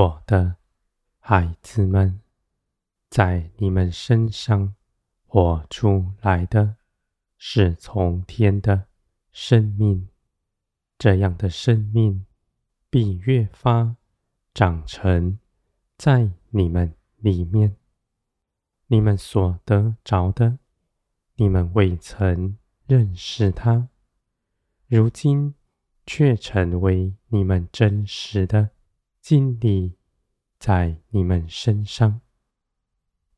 我的孩子们，在你们身上活出来的是从天的生命，这样的生命必越发长成在你们里面。你们所得着的，你们未曾认识他，如今却成为你们真实的经历，在你们身上。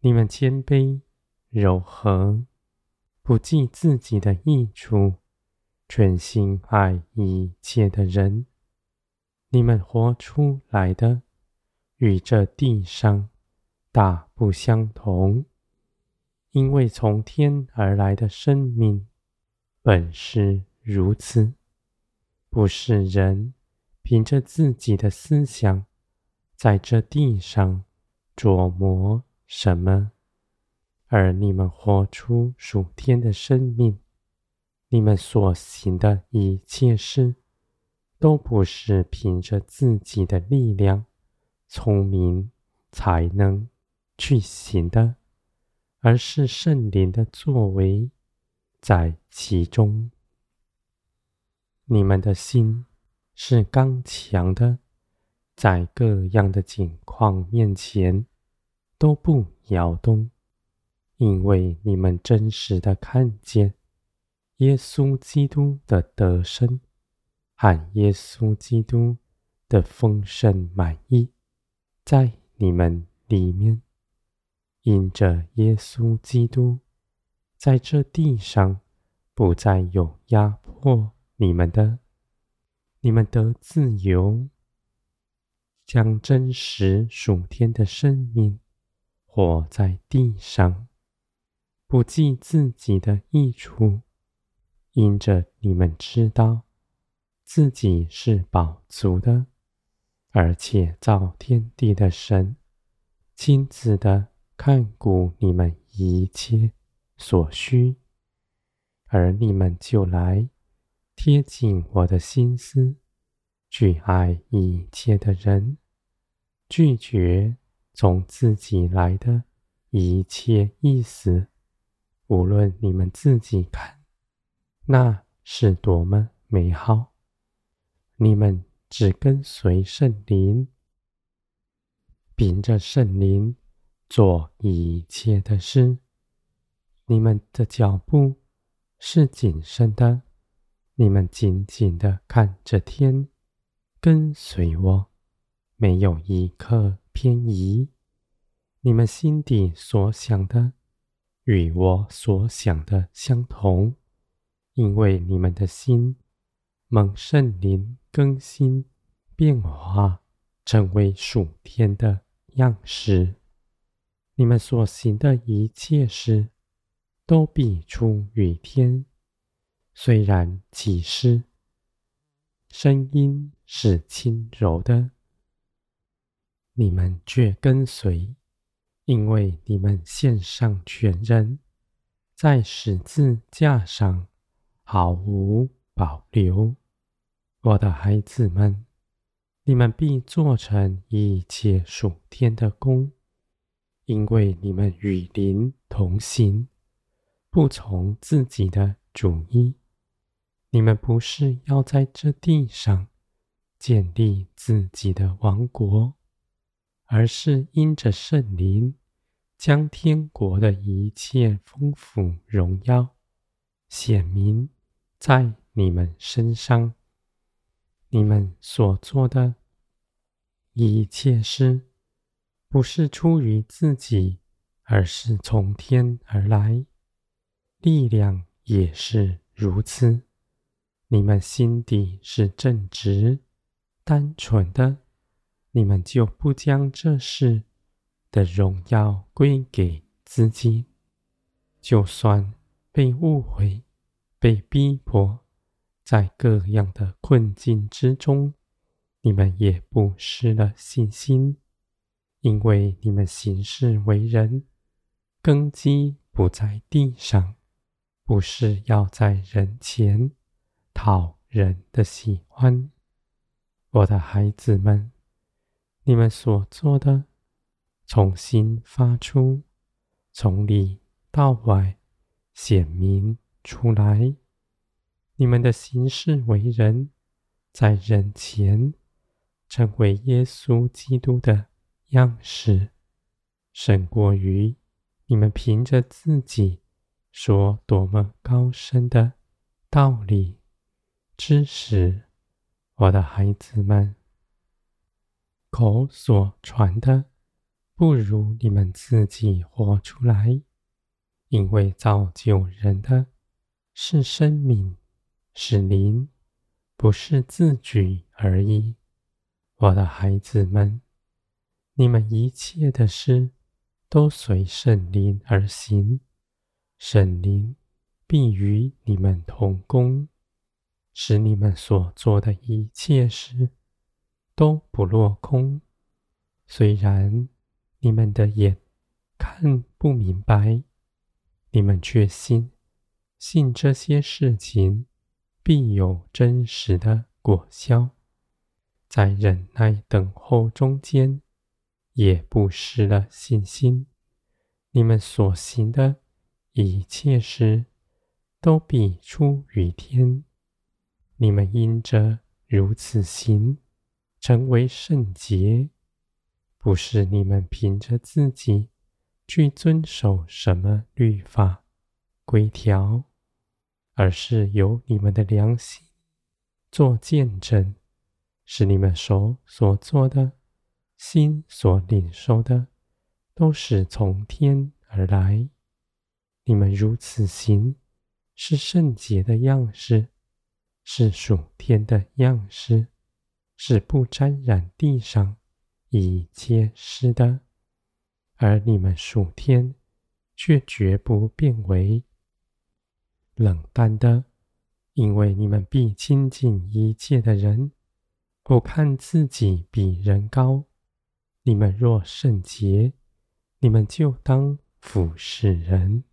你们谦卑、柔和，不计自己的益处，全心爱一切的人。你们活出来的，与这地上大不相同，因为从天而来的生命本是如此，不是人凭着自己的思想在这地上琢磨什么，而你们活出属天的生命，你们所行的一切事，都不是凭着自己的力量、聪明才能去行的，而是圣灵的作为在其中。你们的心是刚强的，在各样的境况面前都不摇动，因为你们真实的看见耶稣基督的得胜和耶稣基督的丰盛满溢。在你们里面，因着耶稣基督，在这地上不再有压迫你们的，你们得自由，将真实属天的生命活在地上，不计自己的益处，因着你们知道自己是饱足的。而且造天地的神，亲自的看顾你们一切所需，而你们就来贴近我的心思，去爱一切的人，拒绝从自己来的一切意思，无论你们自己看，那是多么美好，你们。只跟随圣灵，凭着圣灵做一切的事。你们的脚步是谨慎的，你们紧紧的看着天，跟随我，没有一刻偏移。你们心底所想的与我所想的相同，因为你们的心蒙圣灵更新变化，成为属天的样式。你们所行的一切事，都必出于天。虽然其事声音是轻柔的，你们却跟随，因为你们献上全人，在十字架上毫无保留。我的孩子们，你们必做成一切属天的工，因为你们与灵同行，不从自己的主意。你们不是要在这地上建立自己的王国，而是因着圣灵，将天国的一切丰富荣耀显明在你们身上。你们所做的一切事，不是出于自己，而是从天而来，力量也是如此。你们心底是正直、单纯的，你们就不将这事的荣耀归给自己，就算被误会、被逼迫。在各样的困境之中，你们也不失了信心，因为你们行事为人，根基不在地上，不是要在人前讨人的喜欢。我的孩子们，你们所做的，从心发出，从里到外显明出来。你们的行事为人，在人前成为耶稣基督的样式，胜过于你们凭着自己说多么高深的道理知识。我的孩子们，口所传的，不如你们自己活出来，因为造就人的是生命。是灵，不是字句而已。我的孩子们，你们一切的事都随圣灵而行，圣灵必与你们同工，使你们所做的一切事都不落空。虽然你们的眼看不明白，你们却信，信这些事情。必有真实的果效，在忍耐等候中间，也不失了信心。你们所行的一切事，都必出于天。你们因着如此行，成为圣洁，不是你们凭着自己去遵守什么律法规条。而是由你们的良心做见证，是你们手所做的，心所领受的，都是从天而来。你们如此行，是圣洁的样式，是属天的样式，是不沾染地上一切事的。而你们属天，却绝不变为。冷淡的，因为你们必亲近一切的人，不看自己比人高。你们若圣洁，你们就当俯视人。